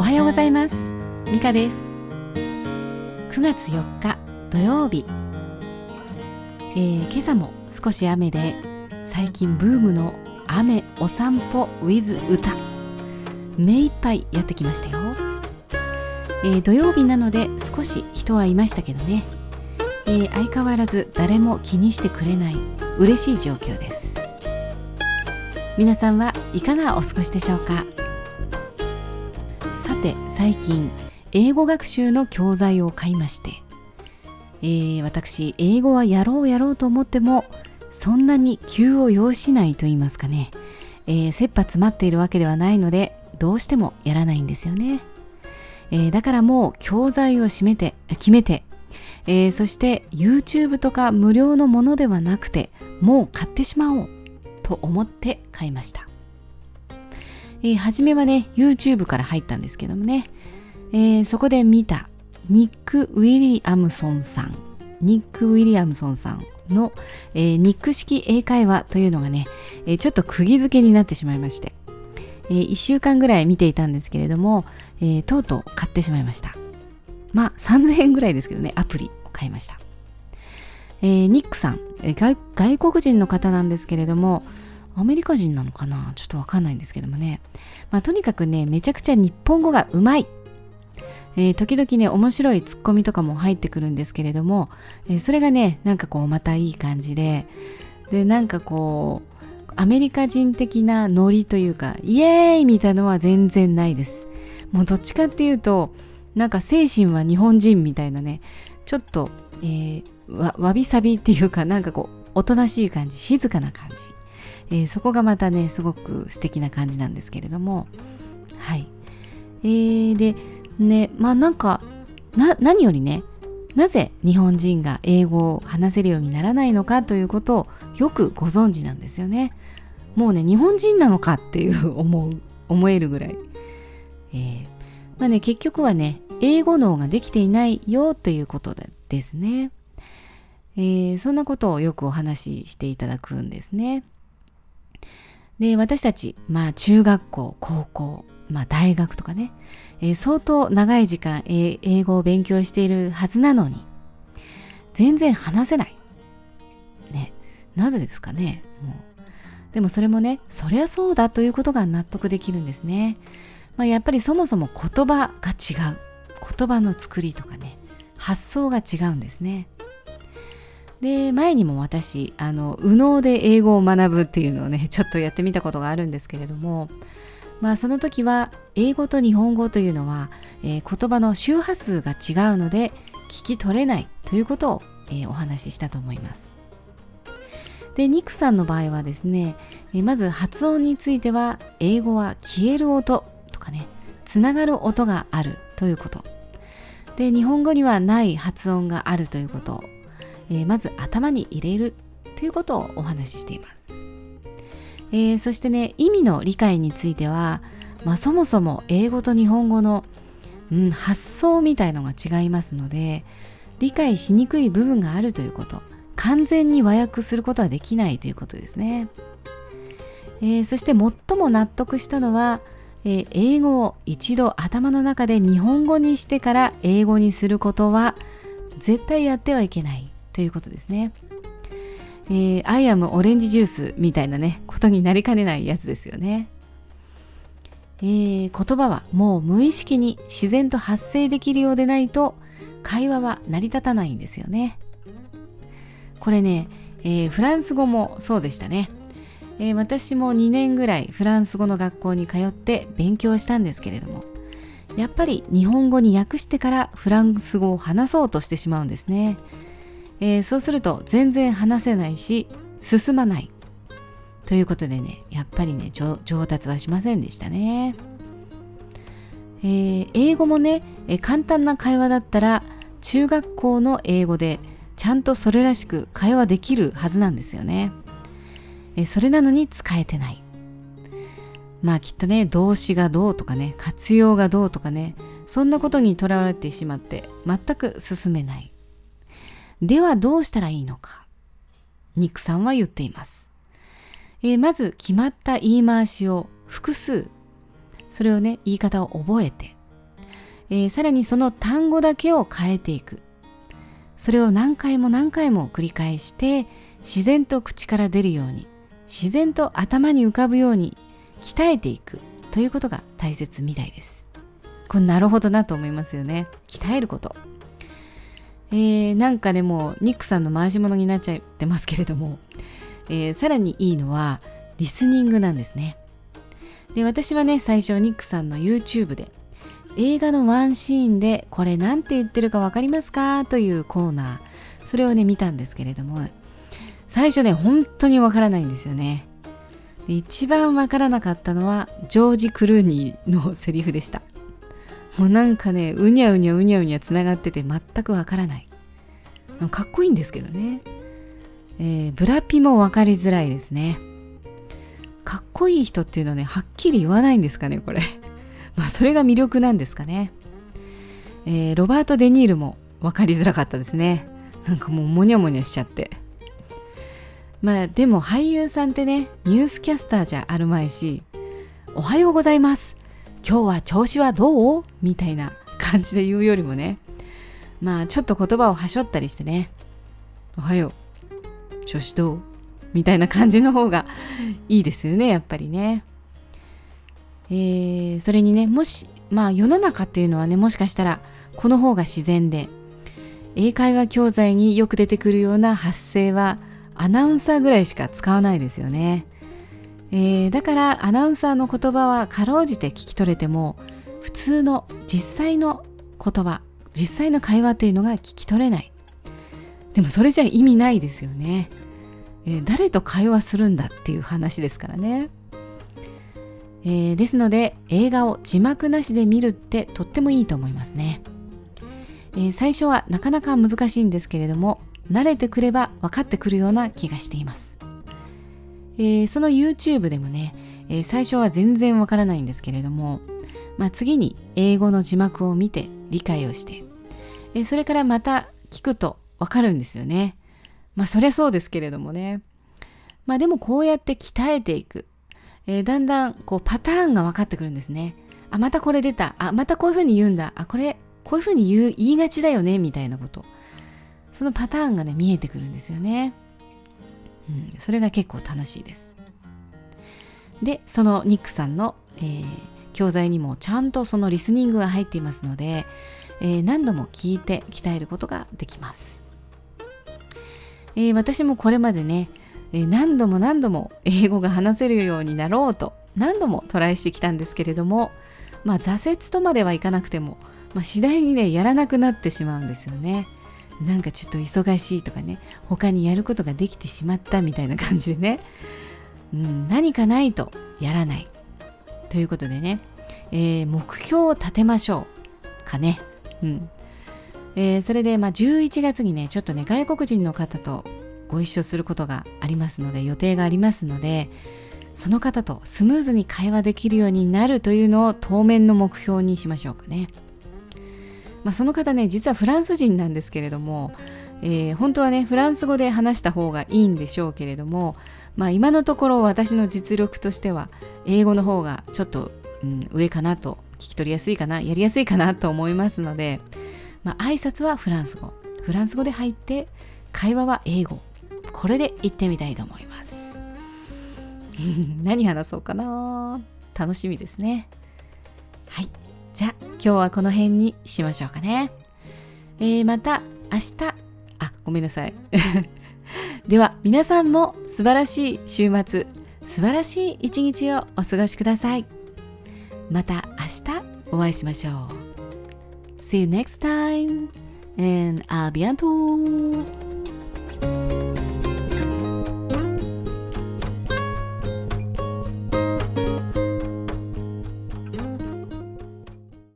おはようございます。ミカです。9月4日土曜日、えー、今朝も少し雨で最近ブームの雨お散歩 with 歌。目いっぱいやってきましたよ、えー、土曜日なので少し人はいましたけどね、えー、相変わらず誰も気にしてくれない嬉しい状況です。皆さんはいかがお過ごしでしょうか？最近英語学習の教材を買いまして、えー、私英語はやろうやろうと思ってもそんなに急を要しないと言いますかね、えー、切羽詰まっているわけではないのでどうしてもやらないんですよね、えー、だからもう教材を締めて決めて、えー、そして YouTube とか無料のものではなくてもう買ってしまおうと思って買いました、えー、初めはね YouTube から入ったんですけどもね、えー、そこで見たニック・ウィリアムソンさん。ニック・ウィリアムソンさんの、えー、ニック式英会話というのがね、えー、ちょっと釘付けになってしまいまして、えー、1週間ぐらい見ていたんですけれども、え、とうとう買ってしまいました。まあ3000円ぐらいですけどねアプリを買いました、え、ニックさん、え、外国人の方なんですけれどもアメリカ人なのかな？ちょっとわかんないんですけどもね、まあ、とにかくねめちゃくちゃ日本語がうまい。えー、時々ね面白いツッコミとかも入ってくるんですけれども、えー、それがねなんかこうまたいい感じで。でなんかこうアメリカ人的なノリというかイエーイみたいのは全然ないです。もうどっちかっていうとなんか精神は日本人みたいなねちょっと、えー、わわびさびっていうかなんかこうおとなしい感じ静かな感じ、えー、そこがまたねすごく素敵な感じなんですけれどもはいえー、でねまあなんかな何よりねなぜ日本人が英語を話せるようにならないのかということをよくご存知なんですよね。もうね日本人なのかっていう 思う思えるぐらい。えー、まあね結局はね英語脳ができていないよということですね。えー、そんなことをよくお話ししていただくんですね。で私たちまあ中学校高校まあ、大学とかね、えー、相当長い時間、えー、英語を勉強しているはずなのに全然話せない。ね、なぜですかねもうでもそれもねそりゃそうだということが納得できるんですね。まあ、やっぱりそもそも言葉が違う言葉の作りとかね発想が違うんですね。で前にも私あの右脳で英語を学ぶっていうのをね ちょっとやってみたことがあるんですけれどもまあその時は英語と日本語というのは、えー、言葉の周波数が違うので聞き取れないということを、えー、お話ししたと思います。でニクさんの場合はですね、えー、まず発音については英語は消える音とかねつながる音があるということで日本語にはない発音があるということ、えー、まず頭に入れるということをお話ししています。えー、そしてね意味の理解については、まあ、そもそも英語と日本語の、うん、発想みたいのが違いますので理解しにくい部分があるということ完全に和訳することはできないということですね、えー、そして最も納得したのは、えー、英語を一度頭の中で日本語にしてから英語にすることは絶対やってはいけないということですね。えー、アイアムオレンジジュースみたいなねことになりかねないやつですよね、えー、言葉はもう無意識に自然と発生できるようでないと会話は成り立たないんですよねこれね、えー、フランス語もそうでしたね、えー、私も2年ぐらいフランス語の学校に通って勉強したんですけれどもやっぱり日本語に訳してからフランス語を話そうとしてしまうんですね。えー、そうすると全然話せないし進まない。ということでねやっぱりね上達はしませんでしたね、えー、英語もね、え、簡単な会話だったら中学校の英語でちゃんとそれらしく会話できるはずなんですよね、えそれなのに使えてない。まあきっとね動詞がどうとかね活用がどうとかねそんなことにとらわれてしまって全く進めない。ではどうしたらいいのか。ニックさんは言っています。えー、まず決まった言い回しを複数。それをね言い方を覚えて。えー、さらにその単語だけを変えていく。それを何回も何回も繰り返して自然と口から出るように自然と頭に浮かぶように鍛えていく。ということが大切みたいです。これなるほどなと思いますよね。鍛えること。えー、なんかでもニックさんの回し物になっちゃってますけれども、えー、さらにいいのはリスニングなんですね。で私はね最初ニックさんの YouTube で映画のワンシーンでこれ何て言ってるか分かりますかというコーナーそれをね見たんですけれども最初ね本当に分からないんですよね。一番分からなかったのはジョージ・クルーニーのセリフでした。もうなんかねうにゃうにゃうにゃうにゃつながってて全く分からない。かっこいいんですけどね、えー、ブラピも分かりづらいですね。かっこいい人っていうのはねはっきり言わないんですかねこれ。まあそれが魅力なんですかね、えー、ロバート・デ・ニールも分かりづらかったですね。なんかもうモニャモニャしちゃって。まあでも俳優さんってねニュースキャスターじゃあるまいしおはようございます。今日は調子はどう？みたいな感じで言うよりもね。まあちょっと言葉をはしょったりしてね。おはよう。調子どう？みたいな感じの方がいいですよねやっぱりね。えー、それにねもしまあ世の中っていうのはねもしかしたらこの方が自然で英会話教材によく出てくるような発声はアナウンサーぐらいしか使わないですよね、えー、だからアナウンサーの言葉はかろうじて聞き取れても普通の実際の言葉実際の会話っていうのが聞き取れない。でもそれじゃ意味ないですよね、えー、誰と会話するんだっていう話ですからね。えー、ですので映画を字幕なしで見るってとってもいいと思いますね、えー、最初はなかなか難しいんですけれども慣れてくれば分かってくるような気がしています、えー、その YouTube でもね、え最初は全然わからないんですけれども、まあ、次に英語の字幕を見て理解をして、えそれからまた聞くとわかるんですよねまあそりゃそうですけれどもねまあでもこうやって鍛えていくえー、だんだんこうパターンが分かってくるんですね。あ、またこれ出た。あ、またこういうふうに言うんだ。あ、これ、こういうふうに言う言いがちだよね、みたいなこと。そのパターンがね、見えてくるんですよね。うん、それが結構楽しいです。で、そのニックさんの、えー、教材にもちゃんとそのリスニングが入っていますので、えー、何度も聞いて鍛えることができます。えー、私もこれまでね、え何度も何度も英語が話せるようになろうと何度もトライしてきたんですけれども、まあ、挫折とまではいかなくても、まあ、次第にねやらなくなってしまうんですよね。なんかちょっと忙しいとかね他にやることができてしまったみたいな感じでね、うん、何かないとやらないということでね、えー、目標を立てましょうかね。うんえー、それで、まあ、11月にねちょっとね外国人の方とご一緒することがありますので予定がありますのでその方とスムーズに会話できるようになるというのを当面の目標にしましょうかね。まあ、その方ね実はフランス人なんですけれども、えー、本当はねフランス語で話した方がいいんでしょうけれども、まあ、今のところ私の実力としては英語の方がちょっと、うん、上かなと聞き取りやすいかなやりやすいかなと思いますので、まあ、挨拶はフランス語。フランス語で入って会話は英語。これで行ってみたいと思います。何話そうかな。楽しみですね。今日はこの辺にしましょうかね。えー、また明日。あごめんなさい。では皆さんも素晴らしい週末素晴らしい一日をお過ごしください。また明日お会いしましょう。See you next time and a bientôt